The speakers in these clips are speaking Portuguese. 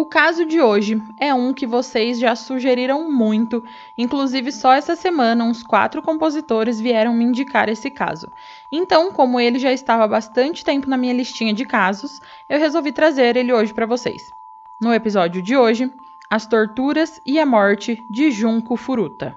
O caso de hoje é um que vocês já sugeriram muito, inclusive só essa semana uns quatro compositores vieram me indicar esse caso. Então, como ele já estava há bastante tempo na minha listinha de casos, eu resolvi trazer ele hoje para vocês. No episódio de hoje, as torturas e a morte de Junko Furuta.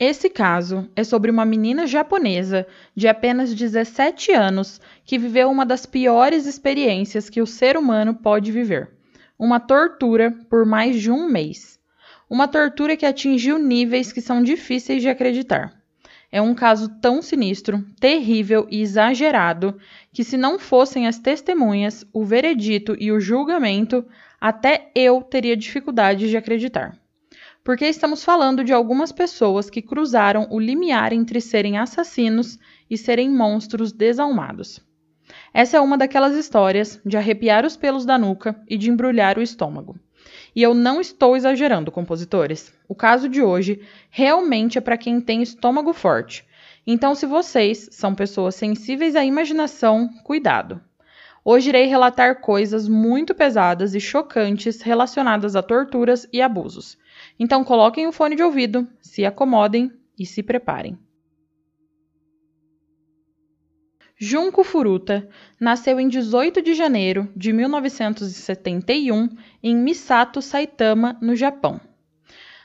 Esse caso é sobre uma menina japonesa de apenas 17 anos que viveu uma das piores experiências que o ser humano pode viver: uma tortura por mais de um mês. Uma tortura que atingiu níveis que são difíceis de acreditar. É um caso tão sinistro, terrível e exagerado que, se não fossem as testemunhas, o veredito e o julgamento, até eu teria dificuldade de acreditar porque estamos falando de algumas pessoas que cruzaram o limiar entre serem assassinos e serem monstros desalmados. Essa é uma daquelas histórias de arrepiar os pelos da nuca e de embrulhar o estômago. E eu não estou exagerando, compositores. O caso de hoje realmente é para quem tem estômago forte. Então, se vocês são pessoas sensíveis à imaginação, cuidado. Hoje irei relatar coisas muito pesadas e chocantes relacionadas a torturas e abusos. Então coloquem o fone de ouvido, se acomodem e se preparem. Junko Furuta nasceu em 18 de janeiro de 1971 em Misato, Saitama, no Japão.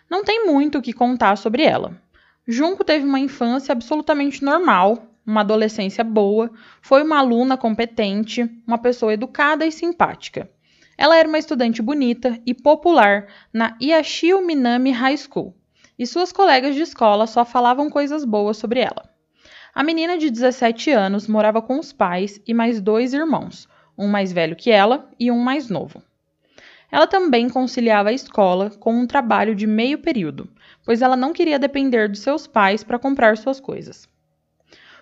Não tem muito o que contar sobre ela. Junko teve uma infância absolutamente normal, uma adolescência boa, foi uma aluna competente, uma pessoa educada e simpática. Ela era uma estudante bonita e popular na Yashio Minami High School, e suas colegas de escola só falavam coisas boas sobre ela. A menina de 17 anos morava com os pais e mais dois irmãos, um mais velho que ela e um mais novo. Ela também conciliava a escola com um trabalho de meio período, pois ela não queria depender dos seus pais para comprar suas coisas.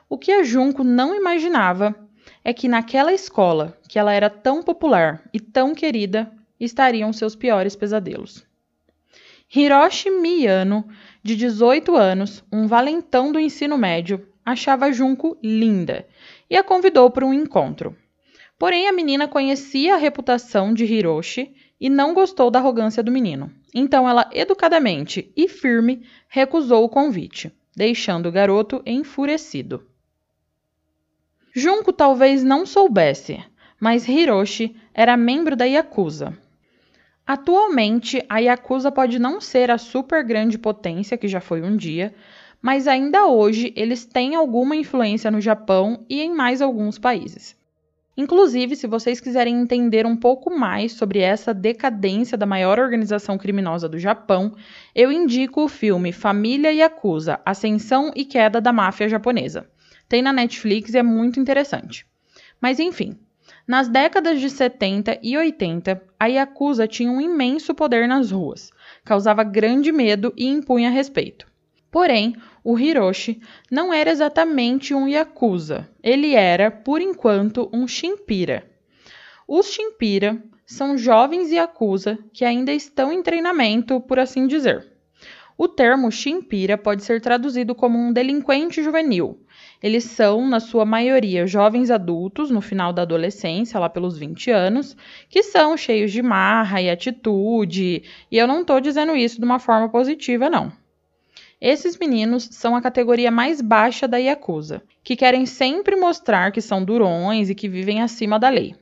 O que a Junco não imaginava é que naquela escola, que ela era tão popular e tão querida, estariam seus piores pesadelos. Hiroshi Miyano, de 18 anos, um valentão do ensino médio, achava Junko linda e a convidou para um encontro. Porém, a menina conhecia a reputação de Hiroshi e não gostou da arrogância do menino. Então, ela educadamente e firme recusou o convite, deixando o garoto enfurecido. Junko talvez não soubesse, mas Hiroshi era membro da Yakuza. Atualmente, a Yakuza pode não ser a super grande potência que já foi um dia, mas ainda hoje eles têm alguma influência no Japão e em mais alguns países. Inclusive, se vocês quiserem entender um pouco mais sobre essa decadência da maior organização criminosa do Japão, eu indico o filme Família Yakuza Ascensão e Queda da Máfia Japonesa. Tem na Netflix e é muito interessante. Mas enfim, nas décadas de 70 e 80, a Yakuza tinha um imenso poder nas ruas, causava grande medo e impunha respeito. Porém, o Hiroshi não era exatamente um Yakuza, ele era, por enquanto, um Shinpira. Os Shinpira são jovens Yakuza que ainda estão em treinamento, por assim dizer. O termo chimpira pode ser traduzido como um delinquente juvenil. Eles são, na sua maioria, jovens adultos no final da adolescência, lá pelos 20 anos, que são cheios de marra e atitude, e eu não estou dizendo isso de uma forma positiva, não. Esses meninos são a categoria mais baixa da Yakuza, que querem sempre mostrar que são durões e que vivem acima da lei.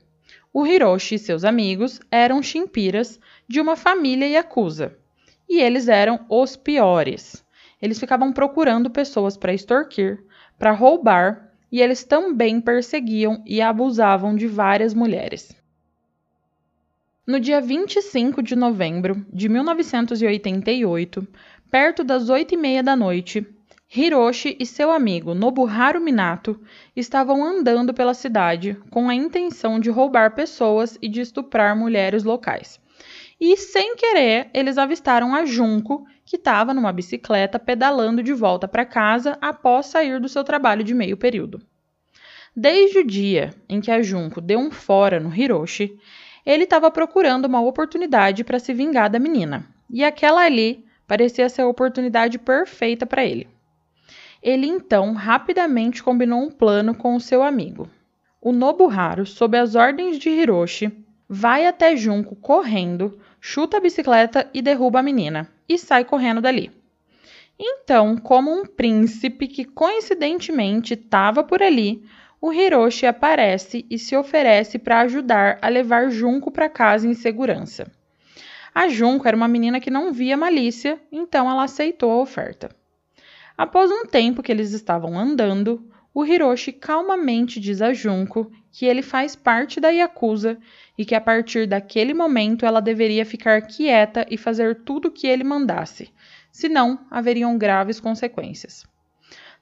O Hiroshi e seus amigos eram chimpiras de uma família Yakuza, e eles eram os piores. Eles ficavam procurando pessoas para extorquir, para roubar, e eles também perseguiam e abusavam de várias mulheres. No dia 25 de novembro de 1988, perto das oito e meia da noite, Hiroshi e seu amigo Nobuharu Minato estavam andando pela cidade com a intenção de roubar pessoas e de estuprar mulheres locais e, sem querer, eles avistaram a Junco, que estava numa bicicleta pedalando de volta para casa após sair do seu trabalho de meio período. Desde o dia em que a Junco deu um fora no Hiroshi, ele estava procurando uma oportunidade para se vingar da menina, e aquela ali parecia ser a oportunidade perfeita para ele. Ele então rapidamente combinou um plano com o seu amigo. O Nobuharu, sob as ordens de Hiroshi, vai até Junco correndo, chuta a bicicleta e derruba a menina, e sai correndo dali. Então, como um príncipe que coincidentemente estava por ali, o Hiroshi aparece e se oferece para ajudar a levar Junko para casa em segurança. A Junko era uma menina que não via malícia, então ela aceitou a oferta. Após um tempo que eles estavam andando, o Hiroshi calmamente diz a Junko que ele faz parte da Yakuza e que a partir daquele momento ela deveria ficar quieta e fazer tudo o que ele mandasse, senão haveriam graves consequências.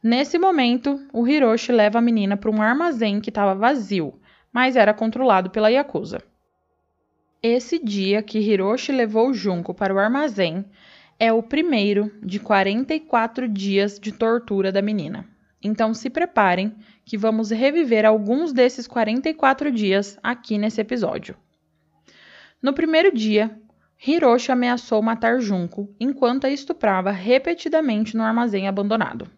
Nesse momento, o Hiroshi leva a menina para um armazém que estava vazio, mas era controlado pela Yakuza. Esse dia que Hiroshi levou Junko para o armazém é o primeiro de 44 dias de tortura da menina. Então se preparem que vamos reviver alguns desses 44 dias aqui nesse episódio. No primeiro dia, Hiroshi ameaçou matar Junko enquanto a estuprava repetidamente no armazém abandonado.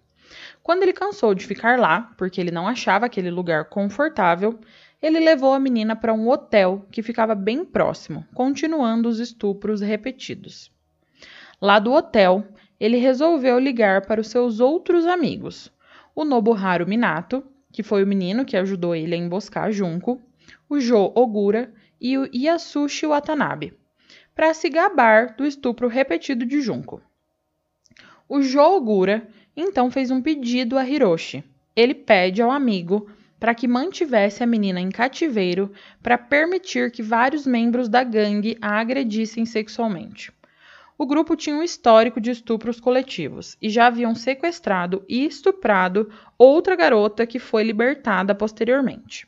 Quando ele cansou de ficar lá, porque ele não achava aquele lugar confortável, ele levou a menina para um hotel que ficava bem próximo, continuando os estupros repetidos. Lá do hotel, ele resolveu ligar para os seus outros amigos, o Nobuharu Minato, que foi o menino que ajudou ele a emboscar Junko, o Jo Ogura e o Yasushi Watanabe, para se gabar do estupro repetido de Junko. O Jo Ogura então fez um pedido a Hiroshi. Ele pede ao amigo para que mantivesse a menina em cativeiro para permitir que vários membros da gangue a agredissem sexualmente. O grupo tinha um histórico de estupros coletivos e já haviam sequestrado e estuprado outra garota que foi libertada posteriormente.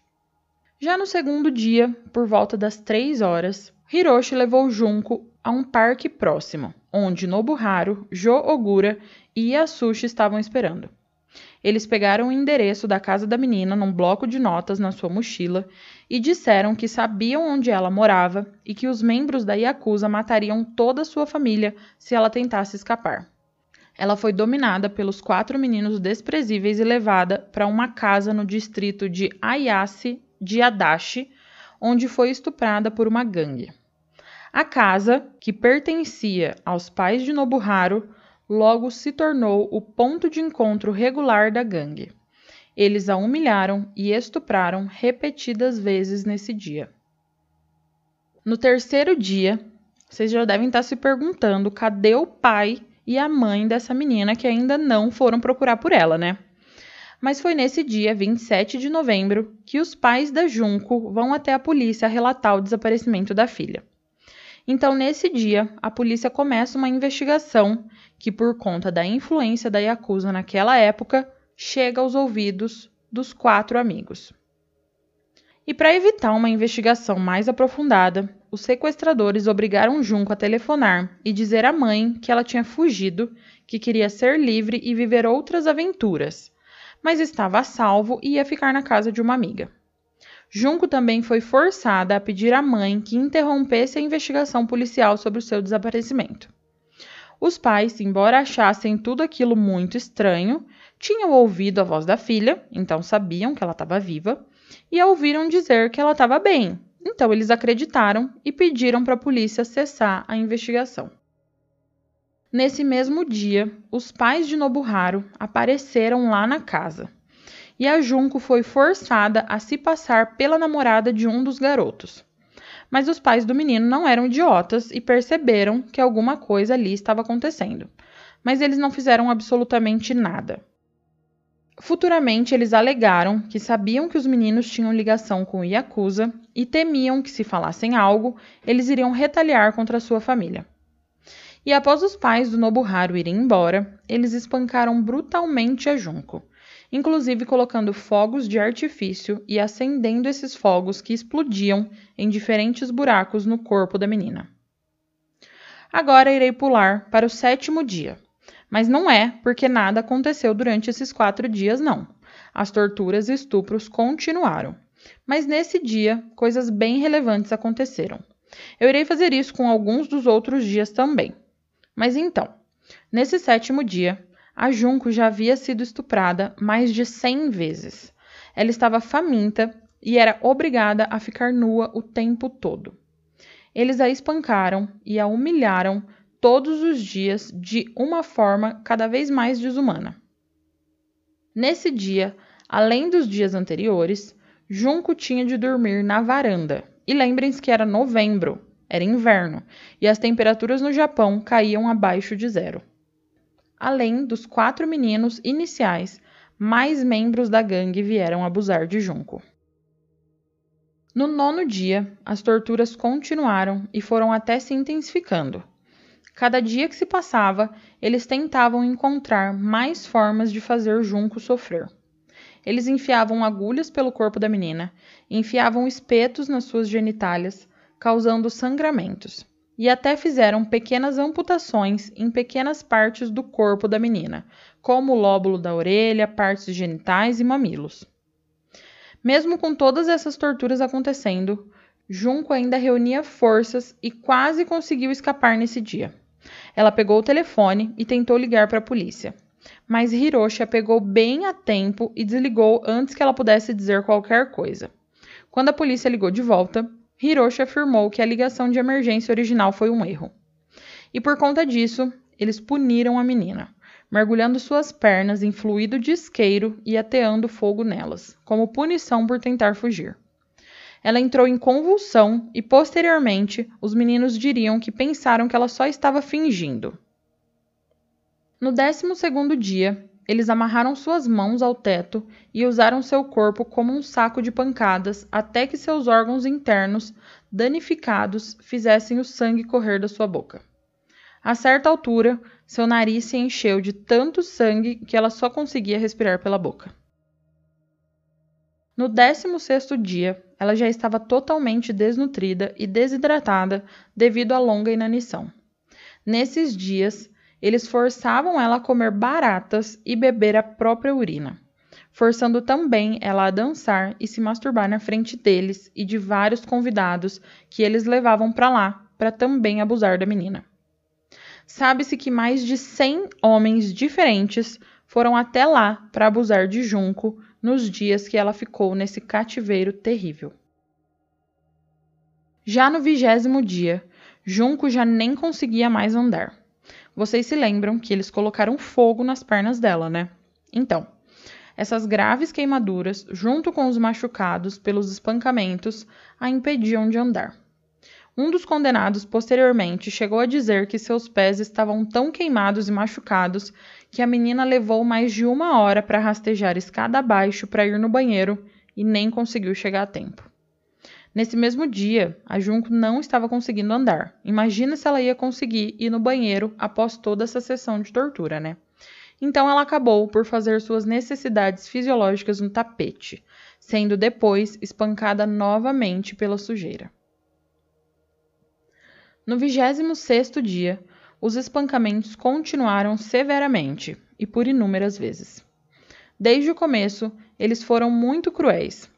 Já no segundo dia, por volta das três horas, Hiroshi levou Junko a um parque próximo, onde Nobuharu, Jo Ogura e Yasushi estavam esperando. Eles pegaram o endereço da casa da menina num bloco de notas na sua mochila e disseram que sabiam onde ela morava e que os membros da Yakuza matariam toda a sua família se ela tentasse escapar. Ela foi dominada pelos quatro meninos desprezíveis e levada para uma casa no distrito de Ayase de Adachi, onde foi estuprada por uma gangue. A casa, que pertencia aos pais de Nobuharu, logo se tornou o ponto de encontro regular da gangue. Eles a humilharam e estupraram repetidas vezes nesse dia. No terceiro dia, vocês já devem estar se perguntando cadê o pai e a mãe dessa menina que ainda não foram procurar por ela, né? Mas foi nesse dia, 27 de novembro, que os pais da Junco vão até a polícia relatar o desaparecimento da filha. Então, nesse dia, a polícia começa uma investigação que, por conta da influência da Yakuza naquela época, chega aos ouvidos dos quatro amigos. E para evitar uma investigação mais aprofundada, os sequestradores obrigaram Junco a telefonar e dizer à mãe que ela tinha fugido, que queria ser livre e viver outras aventuras, mas estava a salvo e ia ficar na casa de uma amiga. Junco também foi forçada a pedir à mãe que interrompesse a investigação policial sobre o seu desaparecimento. Os pais, embora achassem tudo aquilo muito estranho, tinham ouvido a voz da filha, então sabiam que ela estava viva, e a ouviram dizer que ela estava bem. Então eles acreditaram e pediram para a polícia cessar a investigação. Nesse mesmo dia, os pais de Nobuharu apareceram lá na casa. E a Junko foi forçada a se passar pela namorada de um dos garotos. Mas os pais do menino não eram idiotas e perceberam que alguma coisa ali estava acontecendo. Mas eles não fizeram absolutamente nada. Futuramente, eles alegaram que sabiam que os meninos tinham ligação com o Yakuza e temiam que, se falassem algo, eles iriam retaliar contra sua família. E após os pais do Nobuharu irem embora, eles espancaram brutalmente a Junko, inclusive colocando fogos de artifício e acendendo esses fogos que explodiam em diferentes buracos no corpo da menina. Agora irei pular para o sétimo dia, mas não é porque nada aconteceu durante esses quatro dias, não. As torturas e estupros continuaram. Mas nesse dia, coisas bem relevantes aconteceram. Eu irei fazer isso com alguns dos outros dias também. Mas então, nesse sétimo dia, a Junco já havia sido estuprada mais de 100 vezes. Ela estava faminta e era obrigada a ficar nua o tempo todo. Eles a espancaram e a humilharam todos os dias de uma forma cada vez mais desumana. Nesse dia, além dos dias anteriores, Junco tinha de dormir na varanda. E lembrem-se que era novembro, era inverno, e as temperaturas no Japão caíam abaixo de zero. Além dos quatro meninos iniciais, mais membros da gangue vieram abusar de Junco. No nono dia, as torturas continuaram e foram até se intensificando. Cada dia que se passava, eles tentavam encontrar mais formas de fazer Junco sofrer. Eles enfiavam agulhas pelo corpo da menina, enfiavam espetos nas suas genitálias, causando sangramentos, e até fizeram pequenas amputações em pequenas partes do corpo da menina, como o lóbulo da orelha, partes genitais e mamilos. Mesmo com todas essas torturas acontecendo, Junco ainda reunia forças e quase conseguiu escapar nesse dia. Ela pegou o telefone e tentou ligar para a polícia. Mas Hiroshi a pegou bem a tempo e desligou antes que ela pudesse dizer qualquer coisa. Quando a polícia ligou de volta, Hiroshi afirmou que a ligação de emergência original foi um erro. E por conta disso, eles puniram a menina, mergulhando suas pernas em fluido de isqueiro e ateando fogo nelas, como punição por tentar fugir. Ela entrou em convulsão e, posteriormente, os meninos diriam que pensaram que ela só estava fingindo. No décimo segundo dia, eles amarraram suas mãos ao teto e usaram seu corpo como um saco de pancadas até que seus órgãos internos, danificados, fizessem o sangue correr da sua boca. A certa altura, seu nariz se encheu de tanto sangue que ela só conseguia respirar pela boca. No décimo sexto dia, ela já estava totalmente desnutrida e desidratada devido à longa inanição. Nesses dias, eles forçavam ela a comer baratas e beber a própria urina, forçando também ela a dançar e se masturbar na frente deles e de vários convidados que eles levavam para lá para também abusar da menina. Sabe-se que mais de 100 homens diferentes foram até lá para abusar de Junco nos dias que ela ficou nesse cativeiro terrível. Já no vigésimo dia, Junco já nem conseguia mais andar. Vocês se lembram que eles colocaram fogo nas pernas dela, né? Então, essas graves queimaduras, junto com os machucados pelos espancamentos, a impediam de andar. Um dos condenados posteriormente chegou a dizer que seus pés estavam tão queimados e machucados que a menina levou mais de uma hora para rastejar escada abaixo para ir no banheiro e nem conseguiu chegar a tempo. Nesse mesmo dia, a Junco não estava conseguindo andar. Imagina se ela ia conseguir ir no banheiro após toda essa sessão de tortura, né? Então ela acabou por fazer suas necessidades fisiológicas no tapete, sendo depois espancada novamente pela sujeira. No 26º dia, os espancamentos continuaram severamente e por inúmeras vezes. Desde o começo, eles foram muito cruéis.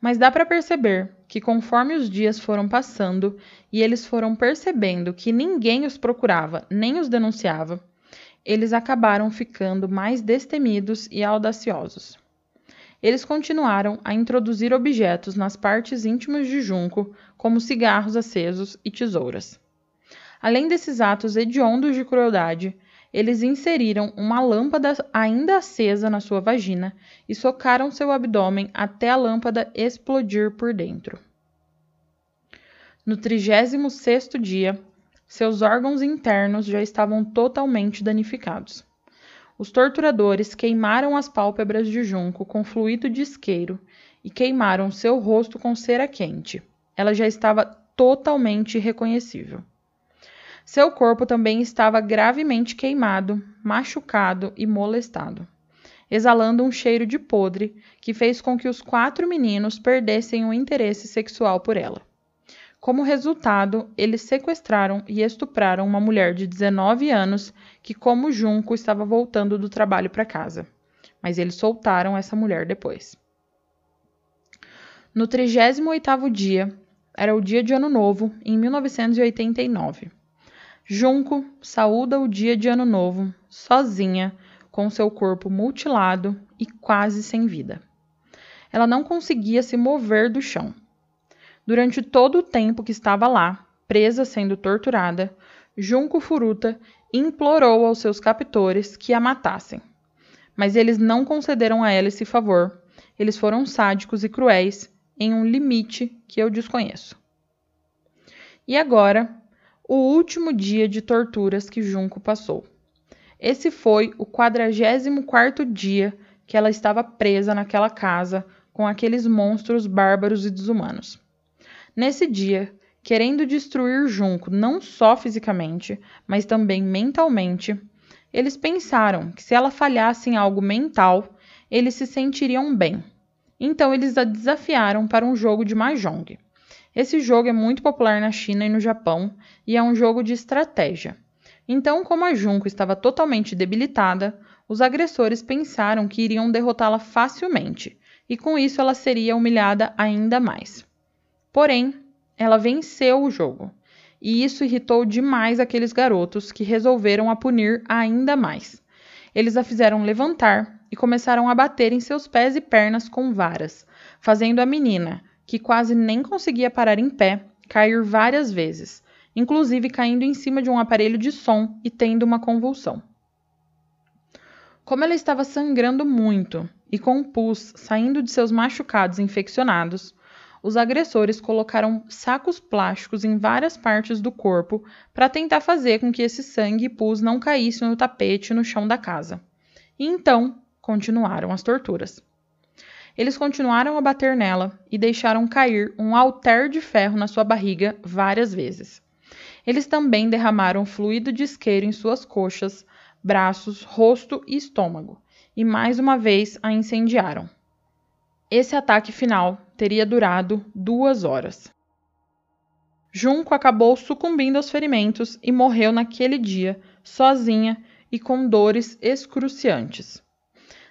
Mas dá para perceber que conforme os dias foram passando e eles foram percebendo que ninguém os procurava nem os denunciava, eles acabaram ficando mais destemidos e audaciosos. Eles continuaram a introduzir objetos nas partes íntimas de Junco, como cigarros acesos e tesouras. Além desses atos hediondos de crueldade, eles inseriram uma lâmpada ainda acesa na sua vagina e socaram seu abdômen até a lâmpada explodir por dentro. No 36 dia, seus órgãos internos já estavam totalmente danificados. Os torturadores queimaram as pálpebras de Junco com fluido de isqueiro e queimaram seu rosto com cera quente. Ela já estava totalmente irreconhecível. Seu corpo também estava gravemente queimado, machucado e molestado, exalando um cheiro de podre que fez com que os quatro meninos perdessem o interesse sexual por ela. Como resultado, eles sequestraram e estupraram uma mulher de 19 anos que, como Junco, estava voltando do trabalho para casa. Mas eles soltaram essa mulher depois. No 38º dia, era o dia de Ano Novo, em 1989. Junco saúda o dia de Ano Novo, sozinha, com seu corpo mutilado e quase sem vida. Ela não conseguia se mover do chão. Durante todo o tempo que estava lá, presa sendo torturada, Junco Furuta implorou aos seus captores que a matassem. Mas eles não concederam a ela esse favor. Eles foram sádicos e cruéis em um limite que eu desconheço. E agora, o último dia de torturas que Junco passou. Esse foi o 44 dia que ela estava presa naquela casa com aqueles monstros bárbaros e desumanos. Nesse dia, querendo destruir Junco não só fisicamente, mas também mentalmente, eles pensaram que se ela falhasse em algo mental, eles se sentiriam bem. Então eles a desafiaram para um jogo de mahjong. Esse jogo é muito popular na China e no Japão e é um jogo de estratégia. Então, como a Junko estava totalmente debilitada, os agressores pensaram que iriam derrotá-la facilmente, e com isso ela seria humilhada ainda mais. Porém, ela venceu o jogo, e isso irritou demais aqueles garotos que resolveram a punir ainda mais. Eles a fizeram levantar e começaram a bater em seus pés e pernas com varas, fazendo a menina, que quase nem conseguia parar em pé, cair várias vezes, inclusive caindo em cima de um aparelho de som e tendo uma convulsão. Como ela estava sangrando muito e com pus saindo de seus machucados infeccionados, os agressores colocaram sacos plásticos em várias partes do corpo para tentar fazer com que esse sangue e pus não caíssem no tapete no chão da casa. E então continuaram as torturas. Eles continuaram a bater nela e deixaram cair um alter de ferro na sua barriga várias vezes. Eles também derramaram fluido de isqueiro em suas coxas, braços, rosto e estômago, e mais uma vez a incendiaram. Esse ataque final teria durado duas horas. Junco acabou sucumbindo aos ferimentos e morreu naquele dia, sozinha e com dores excruciantes.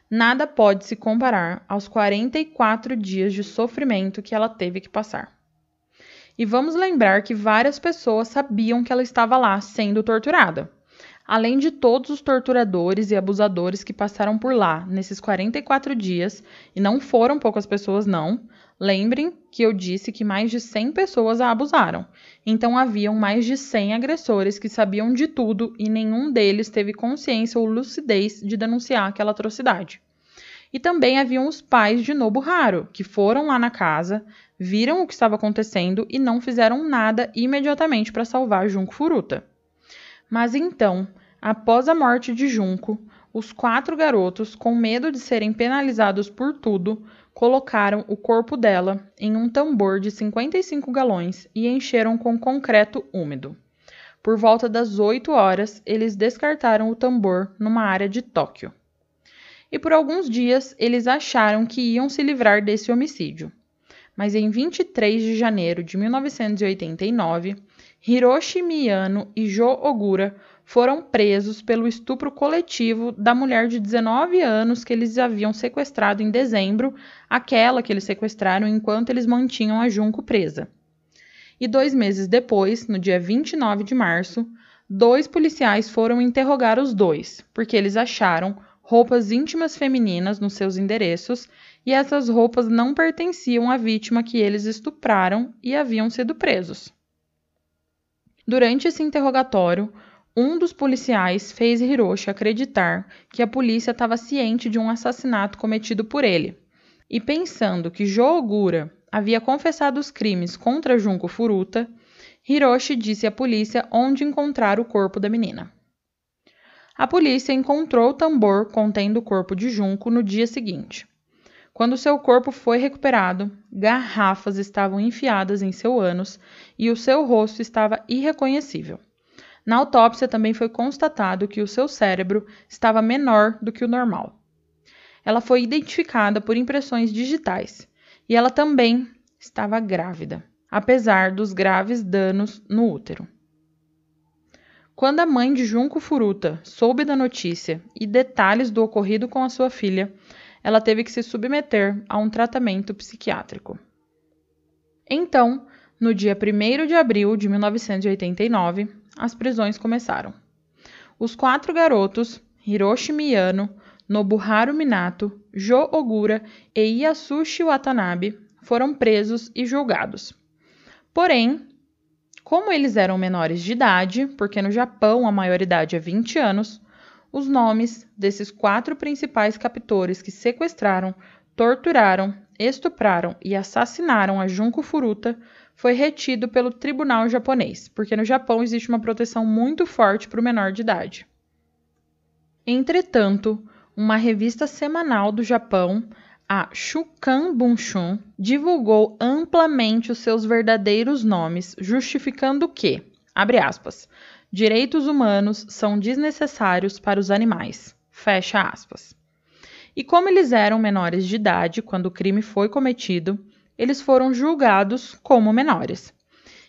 Nada pode se comparar aos 44 dias de sofrimento que ela teve que passar. E vamos lembrar que várias pessoas sabiam que ela estava lá sendo torturada. Além de todos os torturadores e abusadores que passaram por lá nesses 44 dias, e não foram poucas pessoas, não, lembrem que eu disse que mais de 100 pessoas a abusaram. Então haviam mais de 100 agressores que sabiam de tudo e nenhum deles teve consciência ou lucidez de denunciar aquela atrocidade. E também haviam os pais de Nobuharu, que foram lá na casa, viram o que estava acontecendo e não fizeram nada imediatamente para salvar Junko Furuta. Mas então, após a morte de Junko, os quatro garotos, com medo de serem penalizados por tudo, colocaram o corpo dela em um tambor de 55 galões e encheram com concreto úmido. Por volta das 8 horas, eles descartaram o tambor numa área de Tóquio. E por alguns dias eles acharam que iam se livrar desse homicídio. Mas em 23 de janeiro de 1989, Hiroshi Miyano e Jo Ogura foram presos pelo estupro coletivo da mulher de 19 anos que eles haviam sequestrado em dezembro, aquela que eles sequestraram enquanto eles mantinham a Junco presa. E dois meses depois, no dia 29 de março, dois policiais foram interrogar os dois, porque eles acharam roupas íntimas femininas nos seus endereços e essas roupas não pertenciam à vítima que eles estupraram e haviam sido presos. Durante esse interrogatório, um dos policiais fez Hiroshi acreditar que a polícia estava ciente de um assassinato cometido por ele. E pensando que Jo Ogura havia confessado os crimes contra Junko Furuta, Hiroshi disse à polícia onde encontrar o corpo da menina. A polícia encontrou o tambor contendo o corpo de Junko no dia seguinte. Quando seu corpo foi recuperado, garrafas estavam enfiadas em seu ânus e o seu rosto estava irreconhecível. Na autópsia também foi constatado que o seu cérebro estava menor do que o normal. Ela foi identificada por impressões digitais e ela também estava grávida, apesar dos graves danos no útero. Quando a mãe de Junco Furuta soube da notícia e detalhes do ocorrido com a sua filha, ela teve que se submeter a um tratamento psiquiátrico. Então, no dia 1 de abril de 1989, as prisões começaram. Os quatro garotos, Hiroshi Miyano, Nobuharu Minato, Jo Ogura e Yasushi Watanabe, foram presos e julgados. Porém, como eles eram menores de idade, porque no Japão a maioridade é 20 anos, os nomes desses quatro principais captores que sequestraram, torturaram, estupraram e assassinaram a Junko Furuta foi retido pelo tribunal japonês, porque no Japão existe uma proteção muito forte para o menor de idade. Entretanto, uma revista semanal do Japão, a Shukan Bunshun, divulgou amplamente os seus verdadeiros nomes, justificando que, abre aspas, direitos humanos são desnecessários para os animais. Fecha aspas. E como eles eram menores de idade quando o crime foi cometido, eles foram julgados como menores.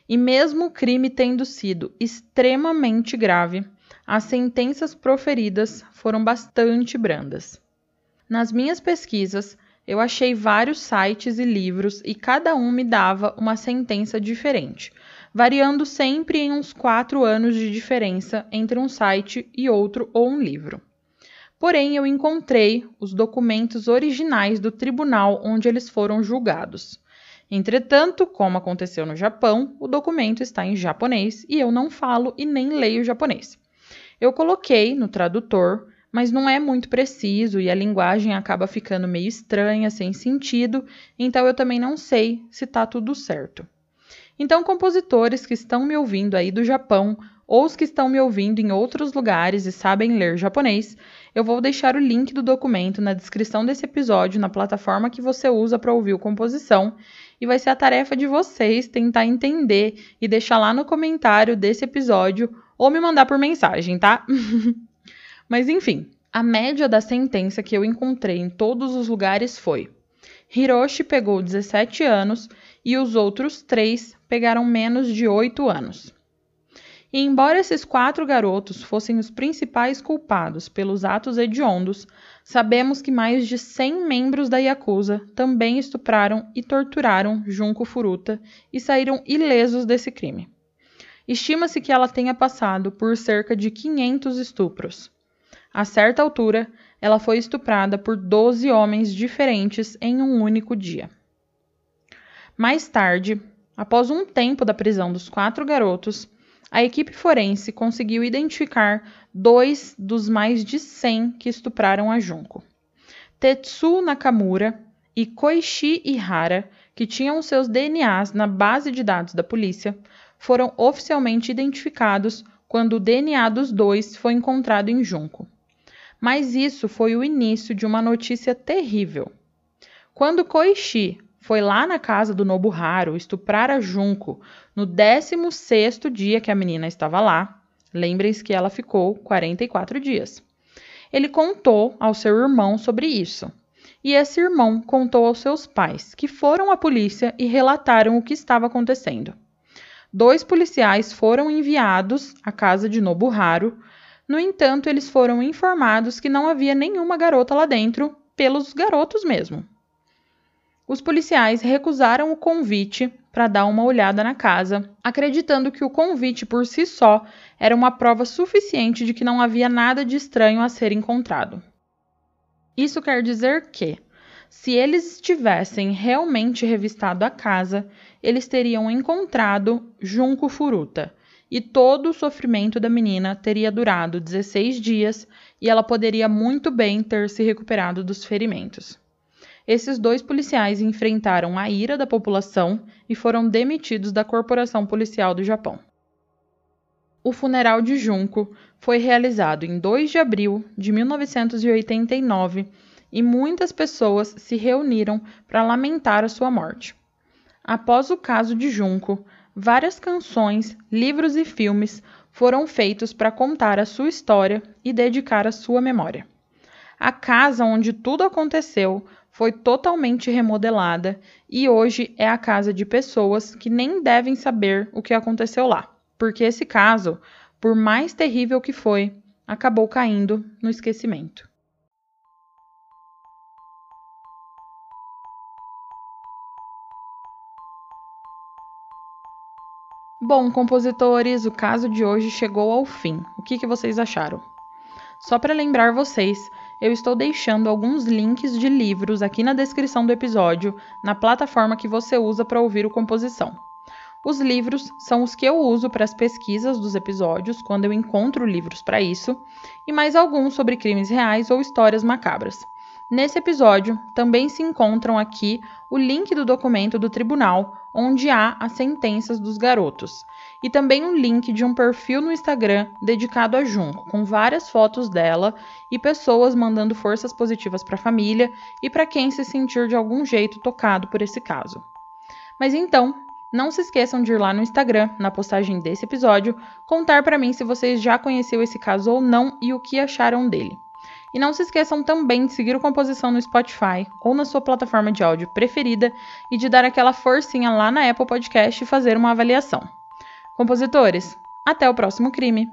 E mesmo o crime tendo sido extremamente grave, as sentenças proferidas foram bastante brandas. Nas minhas pesquisas, eu achei vários sites e livros e cada um me dava uma sentença diferente, variando sempre em uns quatro anos de diferença entre um site e outro ou um livro. Porém, eu encontrei os documentos originais do tribunal onde eles foram julgados. Entretanto, como aconteceu no Japão, o documento está em japonês e eu não falo e nem leio japonês. Eu coloquei no tradutor, mas não é muito preciso e a linguagem acaba ficando meio estranha, sem sentido, então eu também não sei se está tudo certo. Então, compositores que estão me ouvindo aí do Japão ou os que estão me ouvindo em outros lugares e sabem ler japonês, eu vou deixar o link do documento na descrição desse episódio na plataforma que você usa para ouvir o composição, e vai ser a tarefa de vocês tentar entender e deixar lá no comentário desse episódio ou me mandar por mensagem, tá? Mas enfim, a média da sentença que eu encontrei em todos os lugares foi: Hiroshi pegou 17 anos e os outros três pegaram menos de 8 anos. E embora esses quatro garotos fossem os principais culpados pelos atos hediondos, sabemos que mais de 100 membros da Yakuza também estupraram e torturaram Junko Furuta e saíram ilesos desse crime. Estima-se que ela tenha passado por cerca de 500 estupros. A certa altura, ela foi estuprada por 12 homens diferentes em um único dia. Mais tarde, após um tempo da prisão dos quatro garotos, a equipe forense conseguiu identificar dois dos mais de 100 que estupraram a Junko. Tetsu Nakamura e Koichi Ihara, que tinham seus DNAs na base de dados da polícia, foram oficialmente identificados quando o DNA dos dois foi encontrado em Junco. Mas isso foi o início de uma notícia terrível. Quando Koichi foi lá na casa do Nobuharu estuprar a Junko no 16º dia que a menina estava lá. Lembrem-se que ela ficou 44 dias. Ele contou ao seu irmão sobre isso. E esse irmão contou aos seus pais, que foram à polícia e relataram o que estava acontecendo. dois policiais foram enviados à casa de Nobuharu. No entanto, eles foram informados que não havia nenhuma garota lá dentro, pelos garotos mesmo. Os policiais recusaram o convite para dar uma olhada na casa, acreditando que o convite por si só era uma prova suficiente de que não havia nada de estranho a ser encontrado. Isso quer dizer que, se eles tivessem realmente revistado a casa, eles teriam encontrado Junco Furuta, e todo o sofrimento da menina teria durado 16 dias e ela poderia muito bem ter se recuperado dos ferimentos esses dois policiais enfrentaram a ira da população e foram demitidos da Corporação Policial do Japão. O funeral de Junko foi realizado em 2 de abril de 1989 e muitas pessoas se reuniram para lamentar a sua morte. Após o caso de Junko, várias canções, livros e filmes foram feitos para contar a sua história e dedicar a sua memória. A casa onde tudo aconteceu foi totalmente remodelada e hoje é a casa de pessoas que nem devem saber o que aconteceu lá, porque esse caso, por mais terrível que foi, acabou caindo no esquecimento. Bom, compositores, o caso de hoje chegou ao fim. O que, que vocês acharam? Só para lembrar vocês eu estou deixando alguns links de livros aqui na descrição do episódio, na plataforma que você usa para ouvir o composição. Os livros são os que eu uso para as pesquisas dos episódios, quando eu encontro livros para isso, e mais alguns sobre crimes reais ou histórias macabras. Nesse episódio, também se encontram aqui o link do documento do tribunal onde há as sentenças dos garotos, e também um link de um perfil no Instagram dedicado a Junco, com várias fotos dela e pessoas mandando forças positivas para a família e para quem se sentir de algum jeito tocado por esse caso. Mas então, não se esqueçam de ir lá no Instagram, na postagem desse episódio, contar para mim se vocês já conheceram esse caso ou não e o que acharam dele. E não se esqueçam também de seguir o Composição no Spotify ou na sua plataforma de áudio preferida e de dar aquela forcinha lá na Apple Podcast e fazer uma avaliação. Compositores, até o próximo crime!